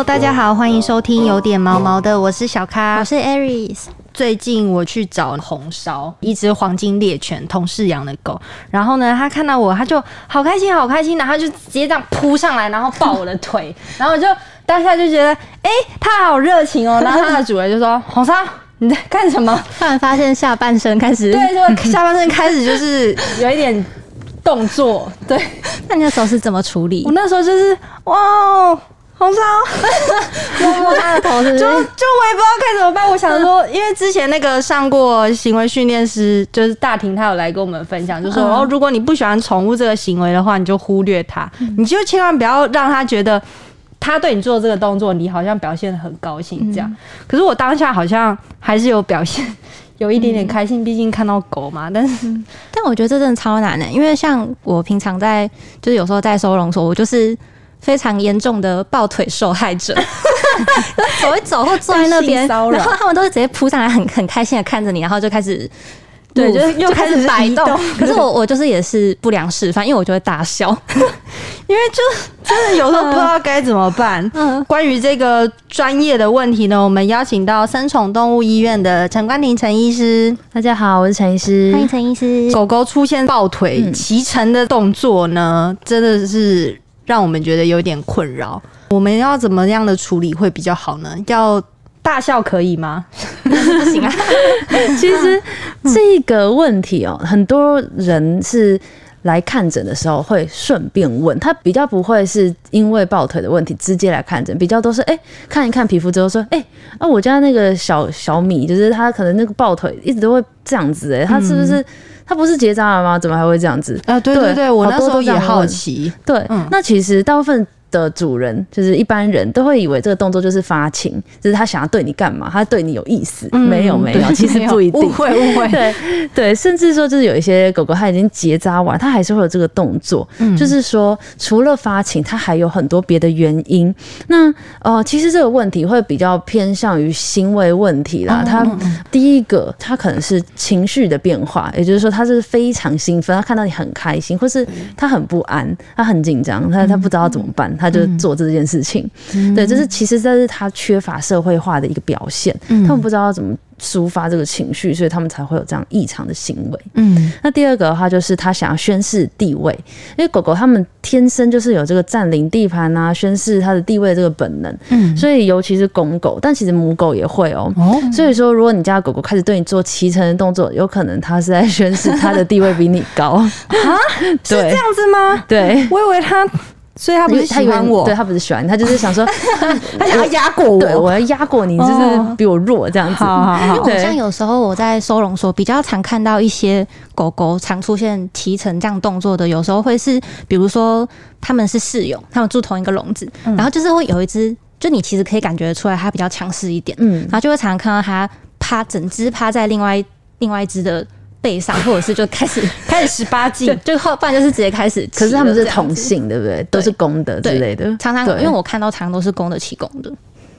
Hello，大家好，欢迎收听有点毛毛的，我是小咖，我是 Aries。最近我去找红烧一只黄金猎犬，同事养的狗，然后呢，它看到我，它就好开心，好开心，然后就直接这样扑上来，然后抱我的腿，然后我就当下就觉得，哎，它好热情哦，然后它的主人就说，红烧。你在干什么？突然发现下半身开始，对，就 下半身开始就是有一点动作。对，那你那时候是怎么处理？我那时候就是哇，红烧摸摸他的头，是就就我也不知道该怎么办。我想说，因为之前那个上过行为训练师，就是大婷，他有来跟我们分享，就说哦，如果你不喜欢宠物这个行为的话，你就忽略它，你就千万不要让他觉得。他对你做这个动作，你好像表现的很高兴，这样。可是我当下好像还是有表现，有一点点开心，毕竟看到狗嘛。但是，但我觉得这真的超难的，因为像我平常在，就是有时候在收容所，我就是非常严重的抱腿受害者，走一走或坐在那边，然后他们都是直接扑上来，很很开心的看着你，然后就开始。对，就是又开始摆动。可是我我就是也是不良示范，因为我就会大笑，因为就真的有时候不知道该怎么办。嗯，关于这个专业的问题呢，我们邀请到三宠动物医院的陈冠廷陈医师。大家好，我是陈医师，欢迎陈医师。狗狗出现抱腿骑乘的动作呢，真的是让我们觉得有点困扰。我们要怎么样的处理会比较好呢？要大笑可以吗？不行啊！其实这个问题哦，很多人是来看诊的时候会顺便问他，比较不会是因为抱腿的问题直接来看诊，比较都是哎看一看皮肤之后说，哎啊我家那个小小米就是他可能那个抱腿一直都会这样子，哎他是不是他不是结扎了吗？怎么还会这样子？啊对对对，我那时候也好奇。对，那其实大部分。的主人就是一般人都会以为这个动作就是发情，就是他想要对你干嘛，他对你有意思。没有没有，其实不一定。误会误会。对对，甚至说就是有一些狗狗，它已经结扎完，它还是会有这个动作。嗯，就是说除了发情，它还有很多别的原因。那呃，其实这个问题会比较偏向于行为问题啦。它第一个，它可能是情绪的变化，也就是说，它是非常兴奋，它看到你很开心，或是它很不安，它很紧张，它它不知道怎么办。他就做这件事情，对，这是其实这是他缺乏社会化的一个表现，他们不知道怎么。抒发这个情绪，所以他们才会有这样异常的行为。嗯，那第二个的话，就是他想要宣示地位，因为狗狗他们天生就是有这个占领地盘啊、宣示它的地位这个本能。嗯，所以尤其是公狗，但其实母狗也会哦。哦，所以说，如果你家狗狗开始对你做骑乘的动作，有可能它是在宣示它的地位比你高啊？是这样子吗？对，我以为它。所以他不是喜欢我，对他不是喜欢他，就是想说 他想要压过我，对我要压过你，就是比我弱这样子。因为像有时候我在收容所比较常看到一些狗狗常出现提成这样动作的，有时候会是比如说他们是室友，他们住同一个笼子，然后就是会有一只，就你其实可以感觉出来它比较强势一点，嗯，然后就会常常看到它趴整只趴在另外另外一只的。背上，或者是就开始 开始十八禁，就后半就是直接开始。可是他们是同性，对不对？都是公的之类的。常常因为我看到常常都是公的起公的。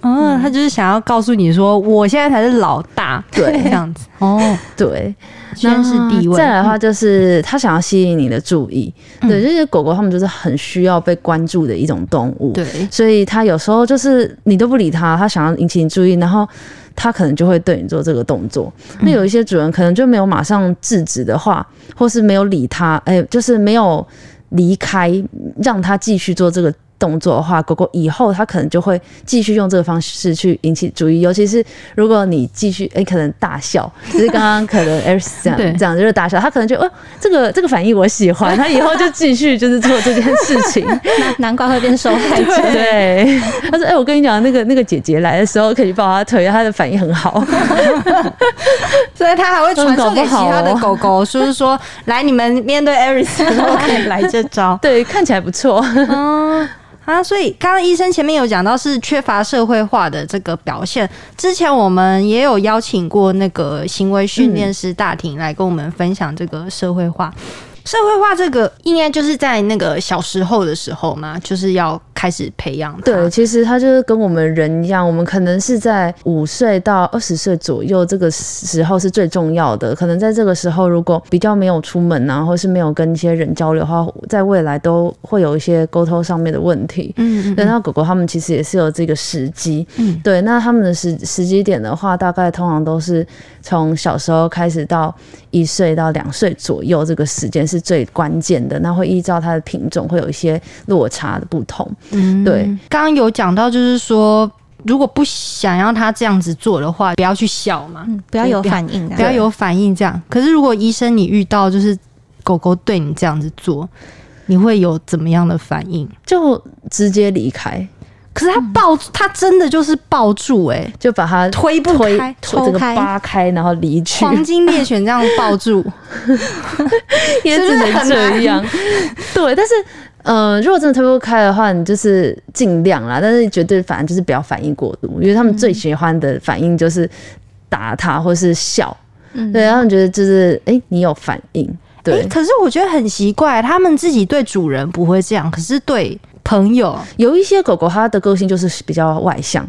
嗯，他就是想要告诉你说，我现在才是老大，对，这样子。哦，对，宣示地位。再来的话，就是他想要吸引你的注意。对，就是狗狗他们就是很需要被关注的一种动物。对，所以他有时候就是你都不理他，他想要引起你注意，然后。他可能就会对你做这个动作。那有一些主人可能就没有马上制止的话，或是没有理他，哎，就是没有离开，让他继续做这个。动作的话，狗狗以后它可能就会继续用这个方式去引起注意，尤其是如果你继续哎，可能大笑，就是刚刚可能 Aris 这样这样就是大笑，它可能就哦，这个这个反应我喜欢，它以后就继续就是做这件事情，难难怪会变受害者。对，他说哎，我跟你讲，那个那个姐姐来的时候可以抱她腿，她的反应很好，所以他还会传授给其他的狗狗，就是说来你们面对 Aris 都可以来这招，对，看起来不错。嗯。啊，所以刚刚医生前面有讲到是缺乏社会化的这个表现。之前我们也有邀请过那个行为训练师大庭来跟我们分享这个社会化。社会化这个应该就是在那个小时候的时候嘛，就是要。开始培养。对，其实它就是跟我们人一样，我们可能是在五岁到二十岁左右这个时候是最重要的。可能在这个时候，如果比较没有出门啊，或是没有跟一些人交流的话，在未来都会有一些沟通上面的问题。嗯，嗯对，那狗狗他们其实也是有这个时机。嗯对，那他们的时时机点的话，大概通常都是从小时候开始到一岁到两岁左右，这个时间是最关键的。那会依照它的品种会有一些落差的不同。嗯对，刚刚有讲到，就是说，如果不想要他这样子做的话，不要去笑嘛，嗯，不要有反应的，不要有反应这样。可是如果医生你遇到就是狗狗对你这样子做，你会有怎么样的反应？就直接离开，可是他抱，他真的就是抱住、欸，就把它推不推开，推这个扒开，然后离去，黄金猎犬这样抱住，也只能这样。对，但是呃，如果真的推不开的话，你就是尽量啦，但是绝对反正就是不要反应过度，因为他们最喜欢的反应就是打他或是笑，嗯。对，他们觉得就是哎、诶你有反应，对。欸可是我觉得很奇怪，他们自己对主人不会这样，可是对朋友，有一些狗狗它的个性就是比较外向，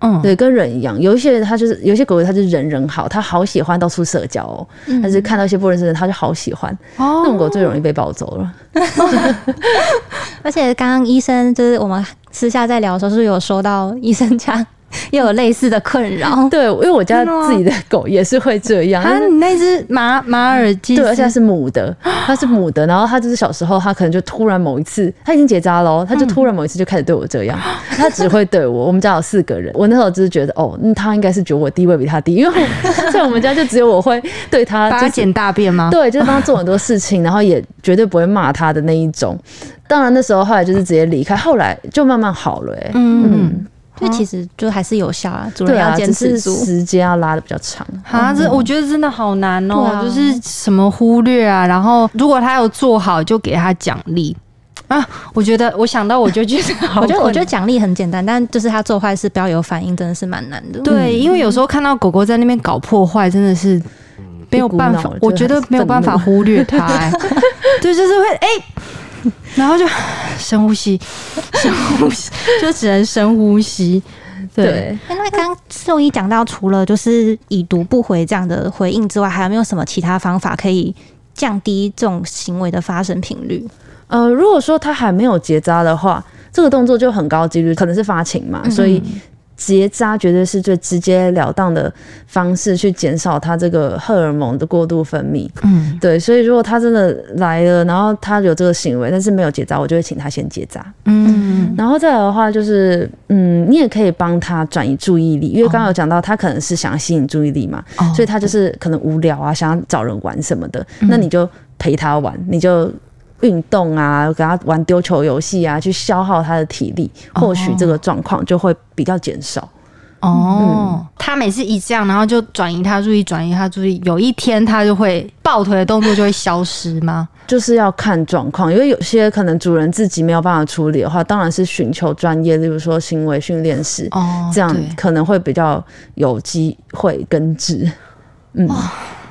嗯，对，跟人一样。有一些它就是有些狗狗它就是人人好，它好喜欢到处社交哦，但是看到一些不认识的人，它就好喜欢。哦那种狗最容易被抱走了。而且刚刚医生就是我们私下在聊的时候，是不是有说到医生家 又有类似的困扰？对，因为我家自己的狗也是会这样。啊，你那只马马尔济斯，对，而且它是母的，它是母的，然后它就是小时候，它可能就突然某一次，它已经结扎了哦，它就突然某一次就开始对我这样，它只会对我。我们家有四个人，我那时候就是觉得，哦，嗯，它应该是觉得我地位比它低，因为我在我们家就只有我会对它，就是帮他捡大便吗？对，就是帮它做很多事情，然后也绝对不会骂它的那一种。当然那时候后来就是直接离开，后来就慢慢好了、欸，嗯嗯，就其实就还是有效啊，主人要坚持住。时间要拉的比较长。啊，这我觉得真的好难哦、就是什么忽略啊，然后如果他有做好，就给他奖励啊。我觉得我想到我就觉得 好我觉得，我觉得奖励很简单，但就是他做坏事不要有反应，真的是蛮难的。对，因为有时候看到狗狗在那边搞破坏，真的是没有办法我觉得没有办法忽略它、哎 对，就是会哎。然后就 深呼吸，深呼吸，就只能深呼吸。对，对，哎那刚刚兽医讲到，除了就是已读不回这样的回应之外，还有没有什么其他方法可以降低这种行为的发生频率？呃，如果说他还没有结扎的话，这个动作就很高几率可能是发情嘛，所以结扎绝对是最直截了当的方式去减少他这个荷尔蒙的过度分泌。嗯，对，所以如果他真的来了，然后他有这个行为，但是没有结扎，我就会请他先结扎。嗯，然后再来的话，就是嗯，你也可以帮他转移注意力，因为刚刚有讲到他可能是想要吸引注意力嘛，哦所以他就是可能无聊啊，想要找人玩什么的，那你就陪他玩，你就。运动啊，给他玩丢球游戏啊，去消耗他的体力，或许这个状况就会比较减少。哦，他每次一这样，然后就转移他注意，转移他注意，有一天他就会抱腿的动作就会消失吗？就是要看状况，因为有些可能主人自己没有办法处理的话，当然是寻求专业，例如说行为训练师，哦，这样可能会比较有机会根治。嗯，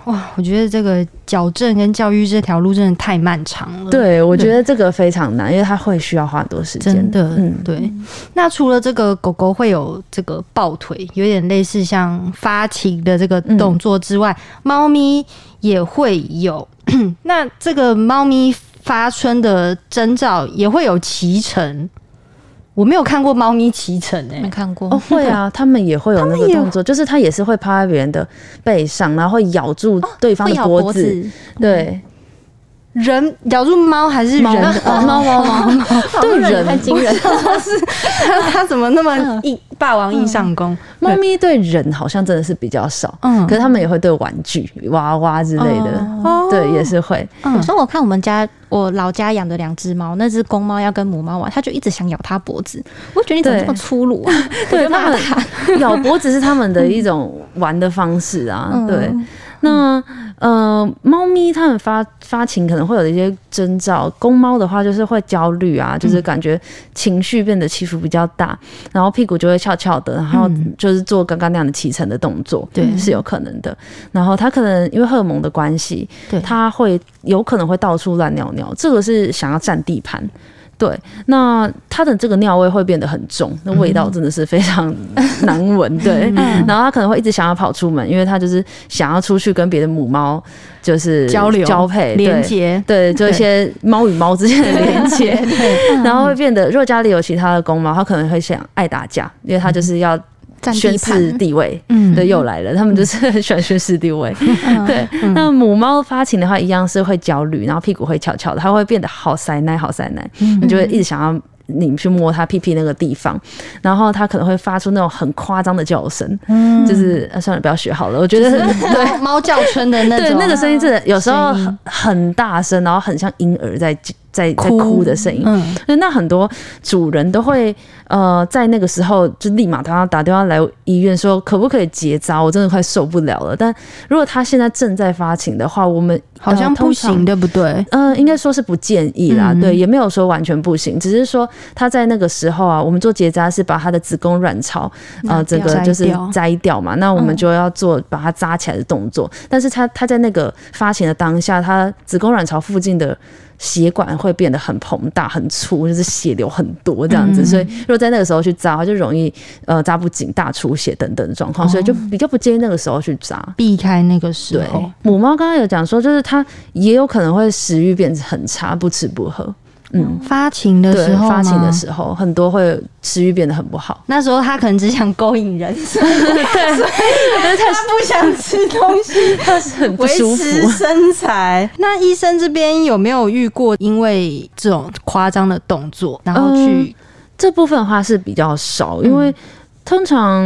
哇，我觉得这个矫正跟教育这条路真的太漫长了。。对，我觉得这个非常难，因为它会需要花很多时间。真的，嗯，对。那除了这个狗狗会有这个抱腿，有点类似像发情的这个动作之外，猫、咪也会有。那这个猫咪发春的征兆也会有脐橙，我没有看过猫咪骑乘诶、没看过。哦，会啊，他们也会有那个动作，就是它也是会趴在别人的背上，然后会咬住对方的脖子。脖子，对，人咬住猫还是人？猫猫猫猫猫，对人太惊人。它它怎么那么一霸王硬上弓？猫咪对人好像真的是比较少，嗯可是他们也会对玩具、娃娃之类的，哦对，也是会。有时候我看我们家我老家养的两只猫，那只公猫要跟母猫玩，它就一直想咬它脖子。我觉得你怎么这么粗鲁啊？对骂他们咬脖子是他们的一种玩的方式啊。嗯对，那呃，猫咪它们发发情可能会有一些征兆。公猫的话就是会焦虑啊，就是感觉情绪变得起伏比较大，然后屁股就会翘翘的，然后嗯就是做刚刚那样的起程的动作，对是有可能的。然后它可能因为荷尔蒙的关系，对它会有可能会到处乱尿尿，这个是想要占地盘。对，那它的这个尿味会变得很重，那味道真的是非常难闻。对，然后它可能会一直想要跑出门，因为它就是想要出去跟别的母猫就是交流交配、对连接，对，就一些猫与猫之间的连接，然后会变得，如果家里有其他的公猫，它可能会想爱打架，因为它就是要占宣示地位。嗯对，又来了，他们就是很喜欢宣示地位。对，那母猫发情的话，一样是会焦虑，然后屁股会翘翘的，它会变得好塞奶，好塞奶，你就会一直想要。你去摸它屁屁那个地方，然后它可能会发出那种很夸张的叫声，就是、呃算了，不要学好了。我觉得 对猫叫春的那种，对，那个声音真的有时候很很大声，然后很像婴儿在在在哭哭的声音。嗯，那很多主人都会呃，在那个时候就立马他打电话来医院说，可不可以结扎？我真的快受不了了。但如果他现在正在发情的话，我们好像不。行，对不对？嗯、应该说是不建议啦，嗯对，也没有说完全不行，只是说他在那个时候啊，我们做结扎是把他的子宫卵巢呃这个就是摘掉嘛，那我们嗯就要做把它扎起来的动作，但是他他在那个发情的当下，他子宫卵巢附近的。血管会变得很膨大、很粗，就是血流很多这样子，嗯。所以如果在那个时候去扎，就容易呃扎不紧、大出血等等的状况，所以就比较不建议那个时候去扎。避开那个时对。候，，母猫刚刚有讲说，就是它也有可能会食欲变得很差，不吃不喝。嗯，发情的对时，候吗，发情的时候很多会食欲变得很不好。那时候他可能只想勾引人，所以他不想吃东西，他是很不维舒持服。身材。那医生这边有没有遇过因为这种夸张的动作，然后去这部分的话是比较少，因为通常，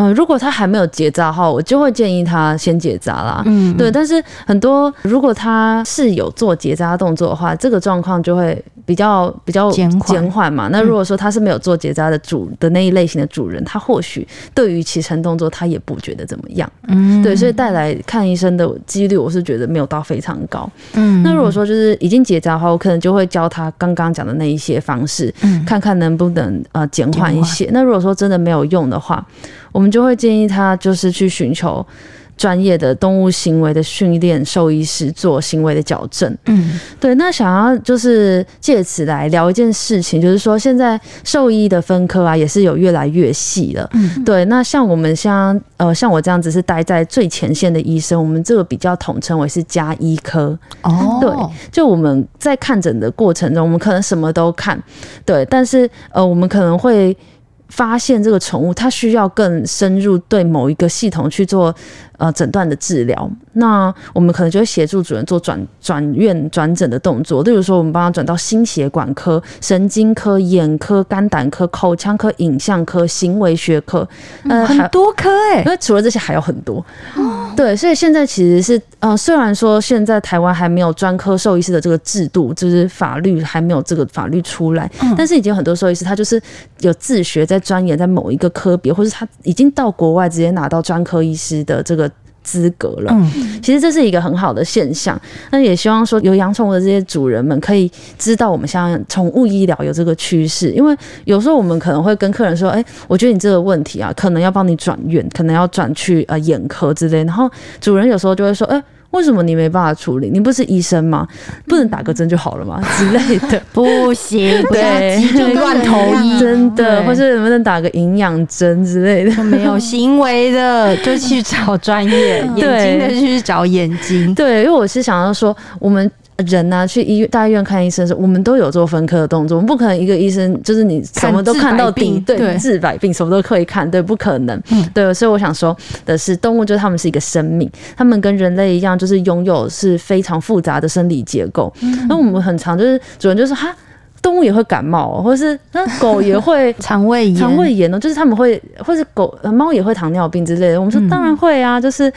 呃，如果他还没有结扎的话，我就会建议他先结扎啦。嗯对，但是很多如果他是有做结扎动作的话，这个状况就会比较比较减缓减缓嘛。那如果说他是没有做结扎的主的那一类型的主人，他或许对于起程动作他也不觉得怎么样。嗯对，所以带来看医生的几率，我是觉得没有到非常高。嗯那如果说就是已经结扎的话，我可能就会教他刚刚讲的那一些方式，嗯看看能不能呃减缓一些。那如果说真的没有用的话，我们就会建议他就是去寻求专业的动物行为的训练兽医师做行为的矫正。嗯对，那想要就是借此来聊一件事情，就是说现在兽医的分科啊也是有越来越细了。嗯对，那像我们像呃像我这样子是待在最前线的医生，我们这个比较统称为是加医科。哦对就我们在看诊的过程中，我们可能什么都看，对，但是呃，我们可能会发现这个宠物它需要更深入对某一个系统去做呃诊断的治疗，那我们可能就会协助主人做转转院转诊的动作，例如说我们帮他转到心血管科、神经科、眼科、肝胆科、口腔科、影像科、行为学科，呃，还很多科哎因，为除了这些还有很多，哦。对，所以现在其实是呃，虽然说现在台湾还没有专科兽医师的这个制度，就是法律还没有这个法律出来，但是已经有很多兽医师他就是有自学在钻研在某一个科别，或是他已经到国外直接拿到专科医师的这个。资格了，嗯其实这是一个很好的现象。那也希望说有养宠物的这些主人们可以知道我们现在宠物医疗有这个趋势，因为有时候我们可能会跟客人说，哎、我觉得你这个问题啊，可能要帮你转院，可能要转去呃眼科之类。然后主人有时候就会说，哎、为什么你没办法处理？你不是医生吗？不能打个针就好了吗？之类的。不行，对急就乱投医，真的，或是能不能打个营养针之类的？就没有行为的 就去找专业，眼睛的就去找眼睛。对，因为我是想要说，我们人呢、去医院大医院看医生的时候，我们都有做分科的动作，我们不可能一个医生就是你什么都看到底，对对，治百病什么都可以看，对，不可能。嗯对，所以我想说的是，动物就是他们是一个生命，他们跟人类一样，就是拥有是非常复杂的生理结构。那、我们很常就是主人就说哈。动物也会感冒、哦，或是那狗也会 肠胃炎，肠胃炎哦，就是他们会，或是狗、呃猫也会糖尿病之类的。我们说嗯当然会啊，就是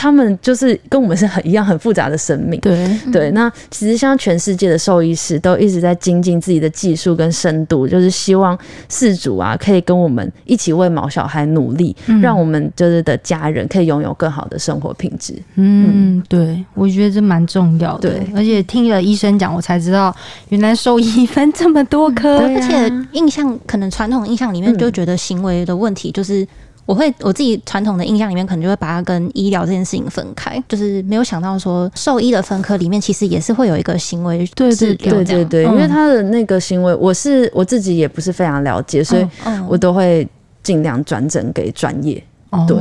他们就是跟我们是很一样很复杂的生命。对，对，那其实像全世界的兽医师都一直在精进自己的技术跟深度，就是希望饲主啊可以跟我们一起为毛小孩努力，嗯让我们就是的家人可以拥有更好的生活品质。嗯，对，我觉得这蛮重要的。对而且听了医生讲，我才知道原来兽医分这么多科。啊而且印象可能传统印象里面嗯就觉得行为的问题就是我会我自己传统的印象里面，可能就会把它跟医疗这件事情分开，就是没有想到说兽医的分科里面其实也是会有一个行为对。对对对，嗯因为他的那个行为，我是我自己也不是非常了解，所以嗯我都会尽量转诊给专业。哦对，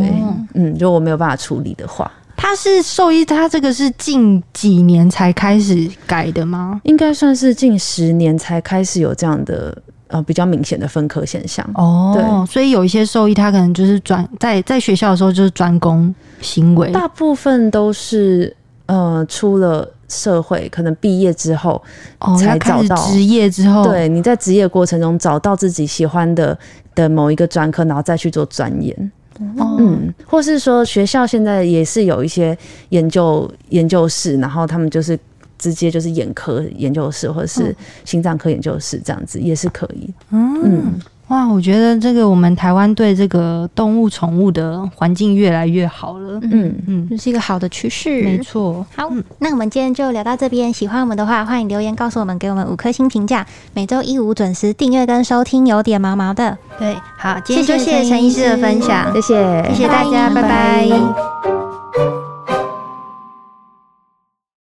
嗯，如果我没有办法处理的话，他是兽医，他这个是近几年才开始改的吗？应该算是近十年才开始有这样的呃比较明显的分科现象。哦，对所以有一些兽医他可能就是专在在学校的时候就是专攻行为，大部分都是呃出了社会，可能毕业之后，哦，才找到职业之后，对你在职业过程中找到自己喜欢的的某一个专科，然后再去做钻研。哦，嗯，或是说学校现在也是有一些研究研究室，然后他们就是直接就是眼科研究室或者是心脏科研究室这样子，也是可以。嗯，哇，我觉得这个我们台湾对这个动物宠物的环境越来越好了。嗯嗯，这是一个好的趋势，没错。好，那我们今天就聊到这边。喜欢我们的话，欢迎留言告诉我们，给我们五颗星评价。每周一五准时订阅跟收听，有点毛毛的。对，好，今天就谢谢谢谢陈医师的分享，谢谢，谢谢大家，拜拜拜拜